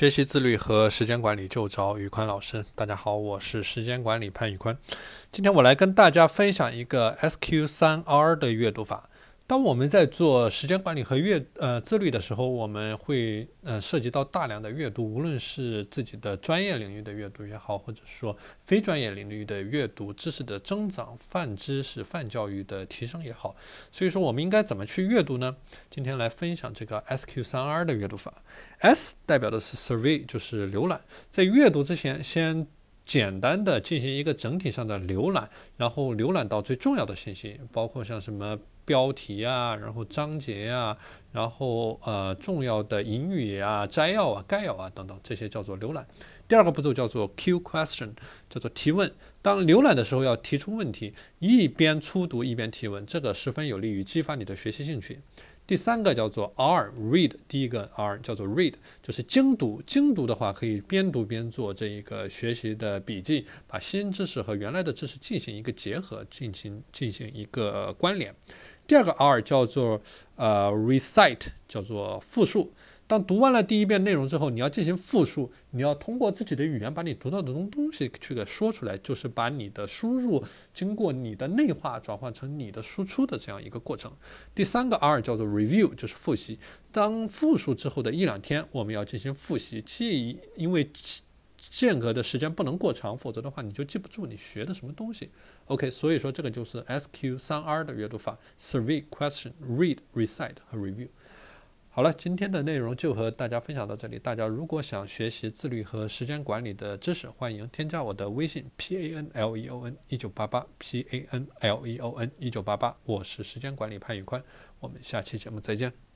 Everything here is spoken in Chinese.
学习自律和时间管理就找宇坤老师。大家好，我是时间管理潘宇坤。今天我来跟大家分享一个 SQ 三 R 的阅读法。当我们在做时间管理和阅呃自律的时候，我们会呃涉及到大量的阅读，无论是自己的专业领域的阅读也好，或者说非专业领域的阅读，知识的增长、泛知识、泛教育的提升也好。所以说，我们应该怎么去阅读呢？今天来分享这个 SQ 三 R 的阅读法。S 代表的是 survey，就是浏览。在阅读之前，先简单的进行一个整体上的浏览，然后浏览到最重要的信息，包括像什么。标题啊，然后章节呀，然后呃重要的引语啊、摘要啊、概要啊等等，这些叫做浏览。第二个步骤叫做 Q question，叫做提问。当浏览的时候要提出问题，一边初读一边提问，这个十分有利于激发你的学习兴趣。第三个叫做 R read，第一个 R 叫做 read，就是精读。精读的话可以边读边做这一个学习的笔记，把新知识和原来的知识进行一个结合，进行进行一个关联。第二个 R 叫做呃 recite，叫做复述。当读完了第一遍内容之后，你要进行复述，你要通过自己的语言把你读到的东东西去给说出来，就是把你的输入经过你的内化转换成你的输出的这样一个过程。第三个 R 叫做 review，就是复习。当复述之后的一两天，我们要进行复习，记，因为。间隔的时间不能过长，否则的话你就记不住你学的什么东西。OK，所以说这个就是 SQ 三 R 的阅读法：Survey、Question、Read、Recite 和 Review。好了，今天的内容就和大家分享到这里。大家如果想学习自律和时间管理的知识，欢迎添加我的微信 P A N L E O N 一九八八 P A N L E O N 一九八八，我是时间管理潘宇宽。我们下期节目再见。